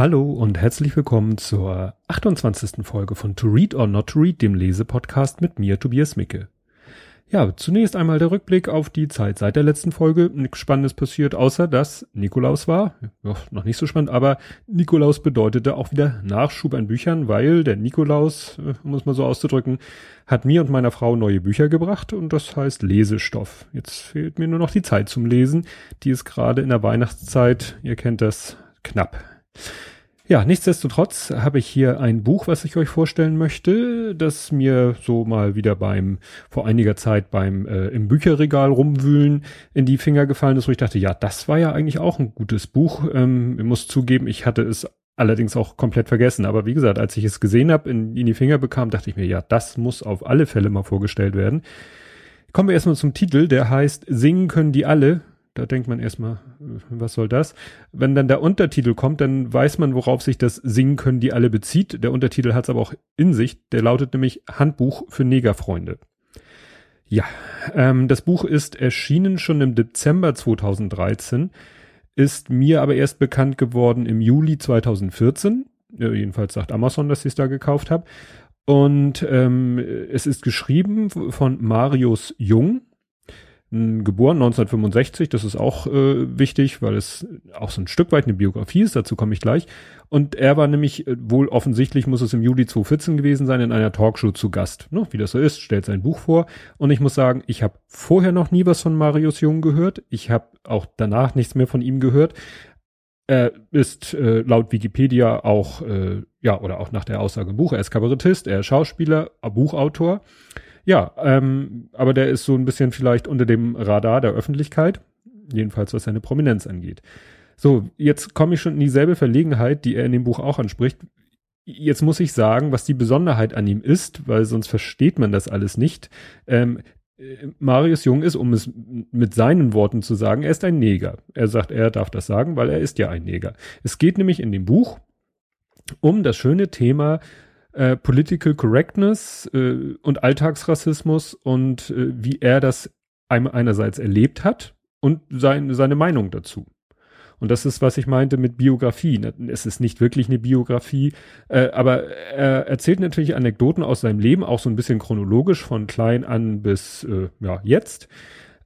Hallo und herzlich willkommen zur 28. Folge von To Read or Not to Read, dem Lesepodcast mit mir, Tobias Micke. Ja, zunächst einmal der Rückblick auf die Zeit seit der letzten Folge. Nichts Spannendes passiert, außer dass Nikolaus war. Ja, noch nicht so spannend, aber Nikolaus bedeutete auch wieder Nachschub an Büchern, weil der Nikolaus, äh, um es mal so auszudrücken, hat mir und meiner Frau neue Bücher gebracht und das heißt Lesestoff. Jetzt fehlt mir nur noch die Zeit zum Lesen. Die ist gerade in der Weihnachtszeit, ihr kennt das, knapp. Ja, nichtsdestotrotz habe ich hier ein Buch, was ich euch vorstellen möchte, das mir so mal wieder beim, vor einiger Zeit beim äh, im Bücherregal rumwühlen in die Finger gefallen ist, wo ich dachte, ja, das war ja eigentlich auch ein gutes Buch. Ähm, ich muss zugeben, ich hatte es allerdings auch komplett vergessen. Aber wie gesagt, als ich es gesehen habe, in, in die Finger bekam, dachte ich mir, ja, das muss auf alle Fälle mal vorgestellt werden. Kommen wir erstmal zum Titel, der heißt Singen können die alle da denkt man erstmal, was soll das? Wenn dann der Untertitel kommt, dann weiß man, worauf sich das Singen können, die alle bezieht. Der Untertitel hat es aber auch in sich. Der lautet nämlich Handbuch für Negerfreunde. Ja, ähm, das Buch ist erschienen schon im Dezember 2013, ist mir aber erst bekannt geworden im Juli 2014. Ja, jedenfalls sagt Amazon, dass ich es da gekauft habe. Und ähm, es ist geschrieben von Marius Jung geboren 1965, das ist auch äh, wichtig, weil es auch so ein Stück weit eine Biografie ist, dazu komme ich gleich. Und er war nämlich äh, wohl offensichtlich, muss es im Juli 2014 gewesen sein, in einer Talkshow zu Gast. Ne? Wie das so ist, stellt sein Buch vor. Und ich muss sagen, ich habe vorher noch nie was von Marius Jung gehört. Ich habe auch danach nichts mehr von ihm gehört. Er ist äh, laut Wikipedia auch, äh, ja, oder auch nach der Aussage Buch, er ist Kabarettist, er ist Schauspieler, Buchautor. Ja, ähm, aber der ist so ein bisschen vielleicht unter dem Radar der Öffentlichkeit, jedenfalls was seine Prominenz angeht. So, jetzt komme ich schon in dieselbe Verlegenheit, die er in dem Buch auch anspricht. Jetzt muss ich sagen, was die Besonderheit an ihm ist, weil sonst versteht man das alles nicht. Ähm, äh, Marius Jung ist, um es mit seinen Worten zu sagen, er ist ein Neger. Er sagt, er darf das sagen, weil er ist ja ein Neger. Es geht nämlich in dem Buch um das schöne Thema äh, Political Correctness äh, und Alltagsrassismus und äh, wie er das einerseits erlebt hat und sein, seine Meinung dazu. Und das ist, was ich meinte mit Biografie. Es ist nicht wirklich eine Biografie, äh, aber er erzählt natürlich Anekdoten aus seinem Leben, auch so ein bisschen chronologisch von klein an bis äh, ja jetzt.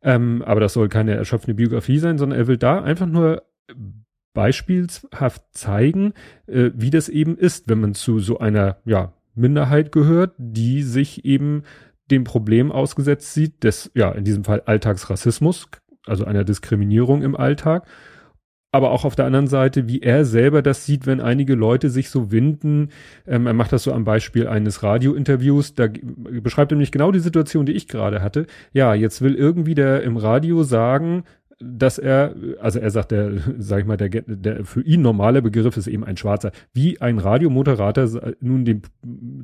Ähm, aber das soll keine erschöpfende Biografie sein, sondern er will da einfach nur beispielshaft zeigen, äh, wie das eben ist, wenn man zu so einer ja, Minderheit gehört, die sich eben dem Problem ausgesetzt sieht, des, ja, in diesem Fall Alltagsrassismus, also einer Diskriminierung im Alltag. Aber auch auf der anderen Seite, wie er selber das sieht, wenn einige Leute sich so winden. Ähm, er macht das so am Beispiel eines Radiointerviews. Da beschreibt er nämlich genau die Situation, die ich gerade hatte. Ja, jetzt will irgendwie der im Radio sagen, dass er, also er sagt, der, sag ich mal, der, der für ihn normale Begriff ist eben ein Schwarzer, wie ein Radiomoderator nun den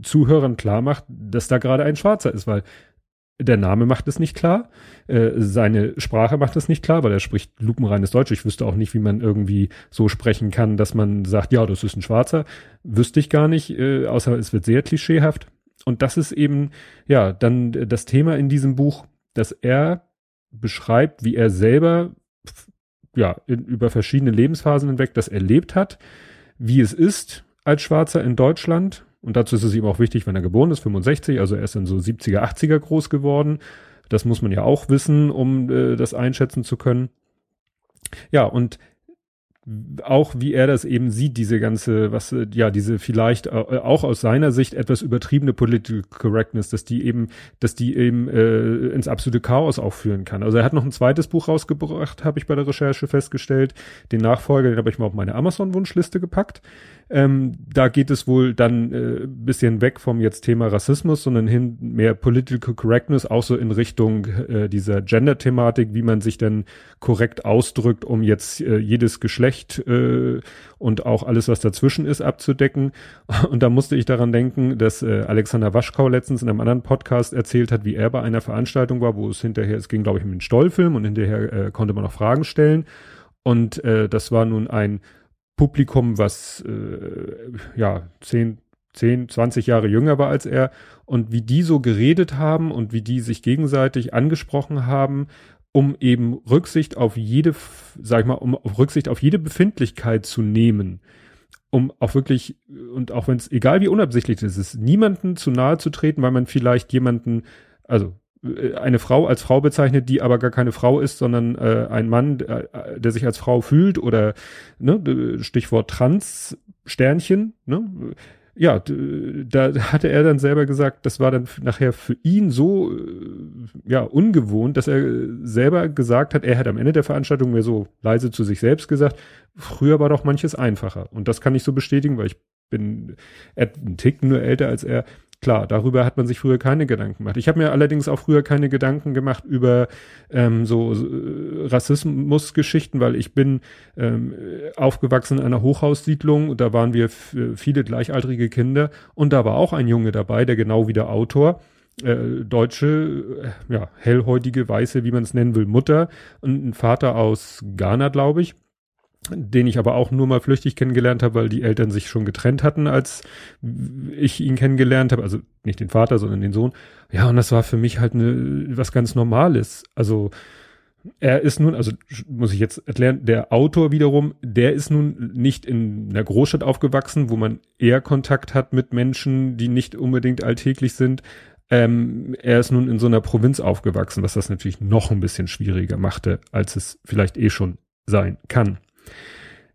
Zuhörern klar macht, dass da gerade ein Schwarzer ist, weil der Name macht es nicht klar, äh, seine Sprache macht es nicht klar, weil er spricht lupenreines Deutsch. Ich wüsste auch nicht, wie man irgendwie so sprechen kann, dass man sagt, ja, das ist ein Schwarzer. Wüsste ich gar nicht, äh, außer es wird sehr klischeehaft. Und das ist eben, ja, dann das Thema in diesem Buch, dass er beschreibt, wie er selber ja in, über verschiedene Lebensphasen hinweg das erlebt hat, wie es ist als Schwarzer in Deutschland. Und dazu ist es ihm auch wichtig, wenn er geboren ist, 65, also er ist dann so 70er, 80er groß geworden. Das muss man ja auch wissen, um äh, das einschätzen zu können. Ja, und auch wie er das eben sieht, diese ganze, was, äh, ja, diese vielleicht äh, auch aus seiner Sicht etwas übertriebene Political Correctness, dass die eben, dass die eben äh, ins absolute Chaos aufführen kann. Also er hat noch ein zweites Buch rausgebracht, habe ich bei der Recherche festgestellt. Den Nachfolger, den habe ich mal auf meine Amazon-Wunschliste gepackt. Ähm, da geht es wohl dann äh, bisschen weg vom jetzt Thema Rassismus, sondern hin mehr Political Correctness, auch so in Richtung äh, dieser Gender-Thematik, wie man sich denn korrekt ausdrückt, um jetzt äh, jedes Geschlecht äh, und auch alles, was dazwischen ist, abzudecken. Und da musste ich daran denken, dass äh, Alexander Waschkau letztens in einem anderen Podcast erzählt hat, wie er bei einer Veranstaltung war, wo es hinterher, es ging, glaube ich, um den Stollfilm und hinterher äh, konnte man noch Fragen stellen. Und äh, das war nun ein Publikum, was äh, ja 10, 10, 20 Jahre jünger war als er und wie die so geredet haben und wie die sich gegenseitig angesprochen haben, um eben Rücksicht auf jede, sag ich mal, um Rücksicht auf jede Befindlichkeit zu nehmen. um auch wirklich, und auch wenn es, egal wie unabsichtlich es ist, niemanden zu nahe zu treten, weil man vielleicht jemanden, also äh, eine Frau als Frau bezeichnet, die aber gar keine Frau ist, sondern äh, ein Mann, der, äh, der sich als Frau fühlt oder ne, Stichwort Trans Sternchen, ne? Ja, da hatte er dann selber gesagt, das war dann nachher für ihn so ja ungewohnt, dass er selber gesagt hat, er hat am Ende der Veranstaltung mehr so leise zu sich selbst gesagt, früher war doch manches einfacher. Und das kann ich so bestätigen, weil ich bin einen Tick nur älter als er. Klar, darüber hat man sich früher keine Gedanken gemacht. Ich habe mir allerdings auch früher keine Gedanken gemacht über ähm, so, so Rassismusgeschichten, weil ich bin ähm, aufgewachsen in einer Hochhaussiedlung. Da waren wir viele gleichaltrige Kinder und da war auch ein Junge dabei, der genau wie der Autor äh, deutsche, äh, ja, hellhäutige, weiße, wie man es nennen will, Mutter und ein Vater aus Ghana, glaube ich den ich aber auch nur mal flüchtig kennengelernt habe, weil die Eltern sich schon getrennt hatten, als ich ihn kennengelernt habe, also nicht den Vater, sondern den Sohn. Ja, und das war für mich halt eine, was ganz Normales. Also er ist nun, also muss ich jetzt erklären, der Autor wiederum, der ist nun nicht in einer Großstadt aufgewachsen, wo man eher Kontakt hat mit Menschen, die nicht unbedingt alltäglich sind. Ähm, er ist nun in so einer Provinz aufgewachsen, was das natürlich noch ein bisschen schwieriger machte, als es vielleicht eh schon sein kann.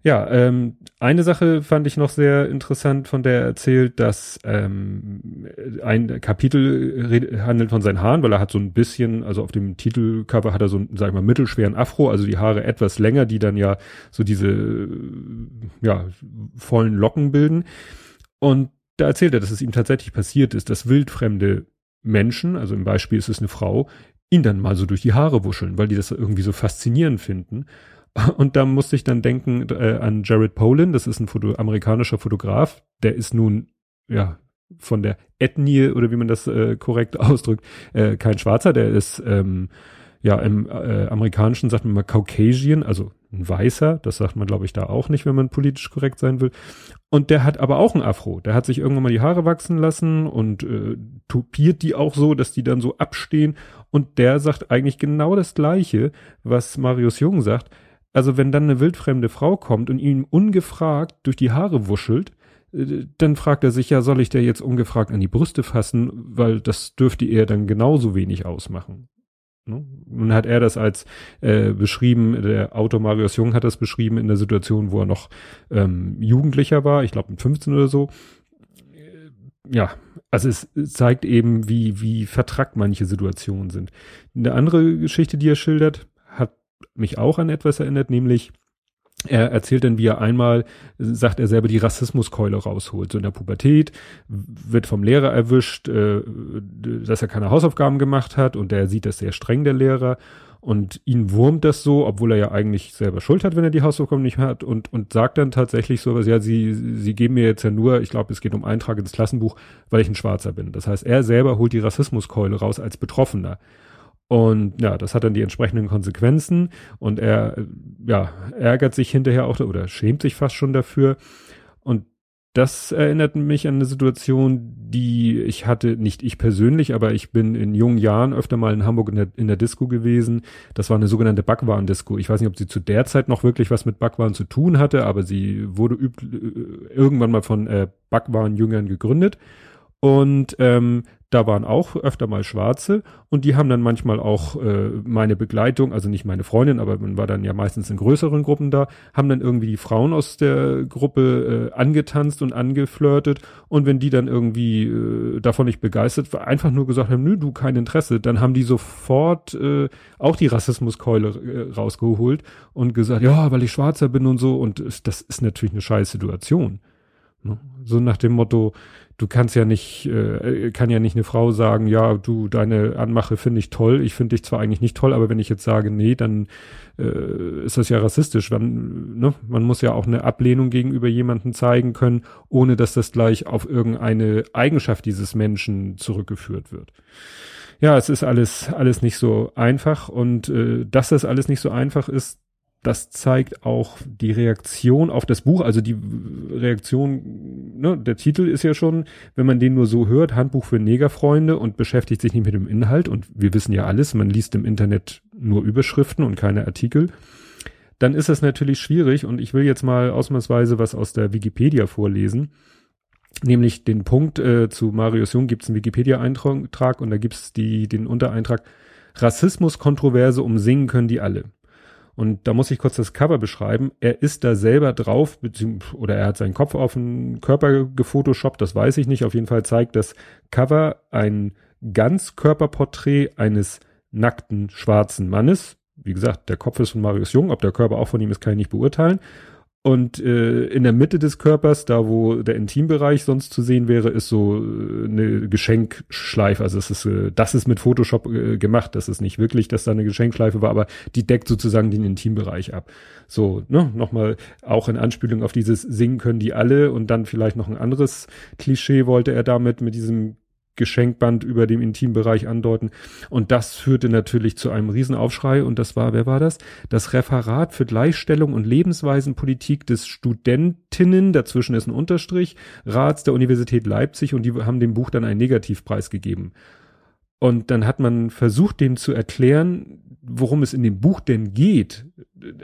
Ja, ähm, eine Sache fand ich noch sehr interessant, von der er erzählt, dass ähm, ein Kapitel handelt von seinen Haaren, weil er hat so ein bisschen, also auf dem Titelcover hat er so einen, sag ich mal, mittelschweren Afro, also die Haare etwas länger, die dann ja so diese, ja, vollen Locken bilden. Und da erzählt er, dass es ihm tatsächlich passiert ist, dass wildfremde Menschen, also im Beispiel ist es eine Frau, ihn dann mal so durch die Haare wuscheln, weil die das irgendwie so faszinierend finden. Und da musste ich dann denken äh, an Jared Polin, das ist ein Foto amerikanischer Fotograf, der ist nun, ja, von der Ethnie oder wie man das äh, korrekt ausdrückt, äh, kein Schwarzer, der ist, ähm, ja, im äh, amerikanischen sagt man mal Caucasian, also ein Weißer, das sagt man glaube ich da auch nicht, wenn man politisch korrekt sein will. Und der hat aber auch ein Afro, der hat sich irgendwann mal die Haare wachsen lassen und äh, tupiert die auch so, dass die dann so abstehen. Und der sagt eigentlich genau das gleiche, was Marius Jung sagt, also wenn dann eine wildfremde Frau kommt und ihm ungefragt durch die Haare wuschelt, äh, dann fragt er sich ja, soll ich der jetzt ungefragt an die Brüste fassen, weil das dürfte er dann genauso wenig ausmachen. Ne? Nun hat er das als äh, beschrieben, der Autor Marius Jung hat das beschrieben in der Situation, wo er noch ähm, Jugendlicher war, ich glaube mit 15 oder so. Ja, also es zeigt eben, wie, wie vertrackt manche Situationen sind. Eine andere Geschichte, die er schildert, mich auch an etwas erinnert, nämlich er erzählt dann, wie er einmal, sagt er selber, die Rassismuskeule rausholt. So in der Pubertät wird vom Lehrer erwischt, äh, dass er keine Hausaufgaben gemacht hat und der sieht das sehr streng, der Lehrer. Und ihn wurmt das so, obwohl er ja eigentlich selber Schuld hat, wenn er die Hausaufgaben nicht hat und, und sagt dann tatsächlich so was, ja, sie, sie geben mir jetzt ja nur, ich glaube, es geht um Eintrag ins Klassenbuch, weil ich ein Schwarzer bin. Das heißt, er selber holt die Rassismuskeule raus als Betroffener. Und ja, das hat dann die entsprechenden Konsequenzen und er ja, ärgert sich hinterher auch oder schämt sich fast schon dafür. Und das erinnert mich an eine Situation, die ich hatte, nicht ich persönlich, aber ich bin in jungen Jahren öfter mal in Hamburg in der, in der Disco gewesen. Das war eine sogenannte Backwaren-Disco. Ich weiß nicht, ob sie zu der Zeit noch wirklich was mit Backwaren zu tun hatte, aber sie wurde üb irgendwann mal von äh, Backwaren-Jüngern gegründet. Und ähm, da waren auch öfter mal Schwarze und die haben dann manchmal auch äh, meine Begleitung, also nicht meine Freundin, aber man war dann ja meistens in größeren Gruppen da, haben dann irgendwie die Frauen aus der Gruppe äh, angetanzt und angeflirtet und wenn die dann irgendwie äh, davon nicht begeistert war, einfach nur gesagt haben, nö, du kein Interesse, dann haben die sofort äh, auch die Rassismuskeule äh, rausgeholt und gesagt, ja, weil ich Schwarzer bin und so und das ist natürlich eine scheiß Situation. Ne? So nach dem Motto, du kannst ja nicht, äh, kann ja nicht eine Frau sagen, ja, du, deine Anmache finde ich toll, ich finde dich zwar eigentlich nicht toll, aber wenn ich jetzt sage, nee, dann äh, ist das ja rassistisch. Man, ne? man muss ja auch eine Ablehnung gegenüber jemanden zeigen können, ohne dass das gleich auf irgendeine Eigenschaft dieses Menschen zurückgeführt wird. Ja, es ist alles, alles nicht so einfach und äh, dass das alles nicht so einfach ist, das zeigt auch die Reaktion auf das Buch, also die Reaktion, ne, der Titel ist ja schon, wenn man den nur so hört, Handbuch für Negerfreunde und beschäftigt sich nicht mit dem Inhalt und wir wissen ja alles, man liest im Internet nur Überschriften und keine Artikel, dann ist das natürlich schwierig und ich will jetzt mal ausnahmsweise was aus der Wikipedia vorlesen. Nämlich den Punkt äh, zu Marius Jung gibt es einen Wikipedia-Eintrag und da gibt es den Untereintrag Rassismus-Kontroverse umsingen können die alle. Und da muss ich kurz das Cover beschreiben. Er ist da selber drauf, oder er hat seinen Kopf auf den Körper gefotoshoppt, das weiß ich nicht. Auf jeden Fall zeigt das Cover ein Ganzkörperporträt eines nackten schwarzen Mannes. Wie gesagt, der Kopf ist von Marius Jung, ob der Körper auch von ihm ist, kann ich nicht beurteilen. Und äh, in der Mitte des Körpers, da wo der Intimbereich sonst zu sehen wäre, ist so äh, eine Geschenkschleife. Also es ist, äh, das ist mit Photoshop äh, gemacht. Das ist nicht wirklich, dass da eine Geschenkschleife war, aber die deckt sozusagen den Intimbereich ab. So, ne, nochmal auch in Anspielung auf dieses Singen können die alle und dann vielleicht noch ein anderes Klischee wollte er damit mit diesem Geschenkband über dem Intimbereich andeuten. Und das führte natürlich zu einem Riesenaufschrei. Und das war, wer war das? Das Referat für Gleichstellung und Lebensweisenpolitik des Studentinnen, dazwischen ist ein Unterstrich, Rats der Universität Leipzig und die haben dem Buch dann einen Negativpreis gegeben. Und dann hat man versucht, dem zu erklären, worum es in dem Buch denn geht.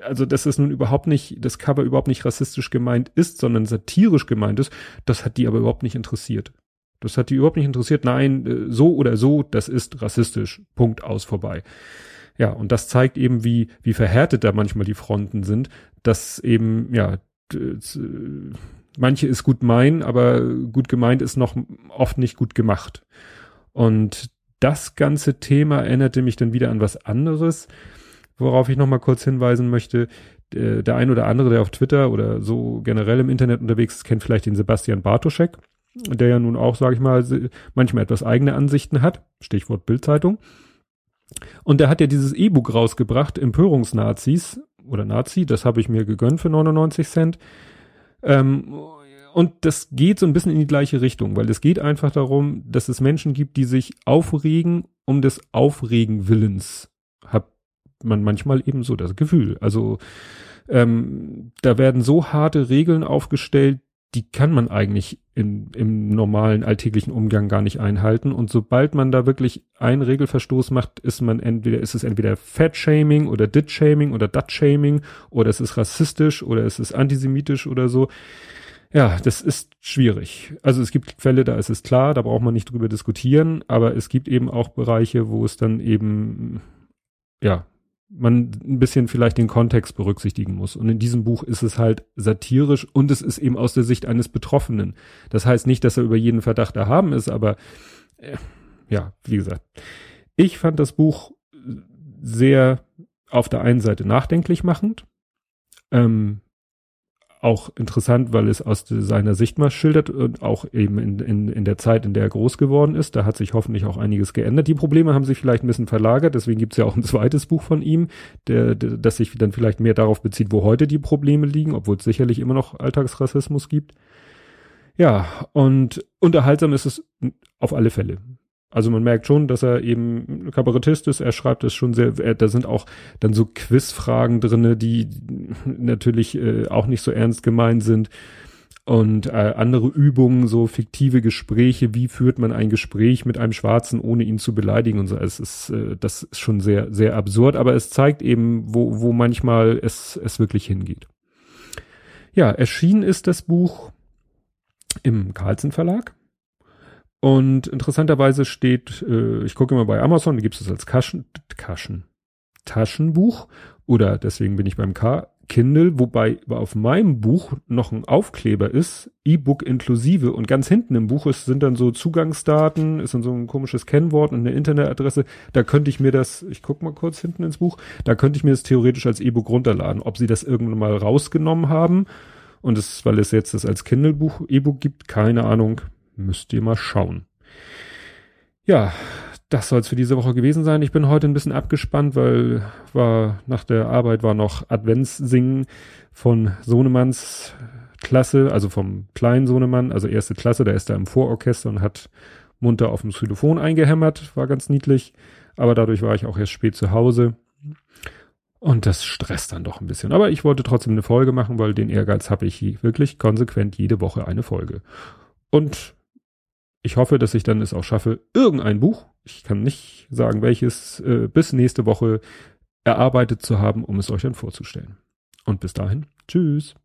Also, dass es nun überhaupt nicht, das Cover überhaupt nicht rassistisch gemeint ist, sondern satirisch gemeint ist, das hat die aber überhaupt nicht interessiert. Das hat die überhaupt nicht interessiert. Nein, äh, so oder so, das ist rassistisch. Punkt aus vorbei. Ja, und das zeigt eben, wie, wie verhärtet da manchmal die Fronten sind, dass eben, ja, manche ist gut meinen, aber gut gemeint ist noch oft nicht gut gemacht. Und das ganze Thema erinnerte mich dann wieder an was anderes, worauf ich nochmal kurz hinweisen möchte. Der ein oder andere, der auf Twitter oder so generell im Internet unterwegs ist, kennt vielleicht den Sebastian Bartoschek der ja nun auch, sage ich mal, manchmal etwas eigene Ansichten hat, Stichwort Bildzeitung. Und der hat ja dieses E-Book rausgebracht, Empörungsnazis oder Nazi, das habe ich mir gegönnt für 99 Cent. Ähm, und das geht so ein bisschen in die gleiche Richtung, weil es geht einfach darum, dass es Menschen gibt, die sich aufregen um des Aufregen Willens. Hat man manchmal eben so das Gefühl. Also ähm, da werden so harte Regeln aufgestellt, die kann man eigentlich in, im normalen alltäglichen Umgang gar nicht einhalten. Und sobald man da wirklich einen Regelverstoß macht, ist man entweder, ist es entweder Fat-Shaming oder Dit-Shaming oder Dat-Shaming oder es ist rassistisch oder es ist antisemitisch oder so. Ja, das ist schwierig. Also es gibt Fälle, da ist es klar, da braucht man nicht drüber diskutieren, aber es gibt eben auch Bereiche, wo es dann eben, ja, man ein bisschen vielleicht den Kontext berücksichtigen muss. Und in diesem Buch ist es halt satirisch und es ist eben aus der Sicht eines Betroffenen. Das heißt nicht, dass er über jeden Verdacht erhaben ist, aber äh, ja, wie gesagt. Ich fand das Buch sehr auf der einen Seite nachdenklich machend. Ähm, auch interessant, weil es aus seiner Sicht mal schildert und auch eben in, in, in der Zeit, in der er groß geworden ist. Da hat sich hoffentlich auch einiges geändert. Die Probleme haben sich vielleicht ein bisschen verlagert, deswegen gibt es ja auch ein zweites Buch von ihm, der, der, das sich dann vielleicht mehr darauf bezieht, wo heute die Probleme liegen, obwohl es sicherlich immer noch Alltagsrassismus gibt. Ja, und unterhaltsam ist es auf alle Fälle. Also man merkt schon, dass er eben Kabarettist ist. Er schreibt es schon sehr, er, da sind auch dann so Quizfragen drinne, die natürlich äh, auch nicht so ernst gemeint sind. Und äh, andere Übungen, so fiktive Gespräche, wie führt man ein Gespräch mit einem Schwarzen, ohne ihn zu beleidigen und so. Es ist, äh, das ist schon sehr, sehr absurd, aber es zeigt eben, wo, wo manchmal es, es wirklich hingeht. Ja, erschienen ist das Buch im Carlsen Verlag und interessanterweise steht, äh, ich gucke immer bei Amazon, da gibt es das als Kaschen, Kaschen, Taschenbuch oder deswegen bin ich beim K, Kindle, wobei auf meinem Buch noch ein Aufkleber ist, E-Book inklusive und ganz hinten im Buch ist, sind dann so Zugangsdaten, ist dann so ein komisches Kennwort und eine Internetadresse. Da könnte ich mir das, ich guck mal kurz hinten ins Buch, da könnte ich mir das theoretisch als E-Book runterladen. Ob sie das irgendwann mal rausgenommen haben und es, weil es jetzt das als Kindle-Buch, E-Book gibt, keine Ahnung, Müsst ihr mal schauen. Ja, das soll es für diese Woche gewesen sein. Ich bin heute ein bisschen abgespannt, weil war nach der Arbeit war noch Adventssingen von Sohnemanns Klasse, also vom kleinen Sohnemann, also erste Klasse, der ist da im Vororchester und hat munter auf dem Xylophon eingehämmert, war ganz niedlich, aber dadurch war ich auch erst spät zu Hause. Und das stresst dann doch ein bisschen. Aber ich wollte trotzdem eine Folge machen, weil den Ehrgeiz habe ich wirklich konsequent jede Woche eine Folge. Und ich hoffe, dass ich dann es auch schaffe, irgendein Buch, ich kann nicht sagen welches, äh, bis nächste Woche erarbeitet zu haben, um es euch dann vorzustellen. Und bis dahin, tschüss.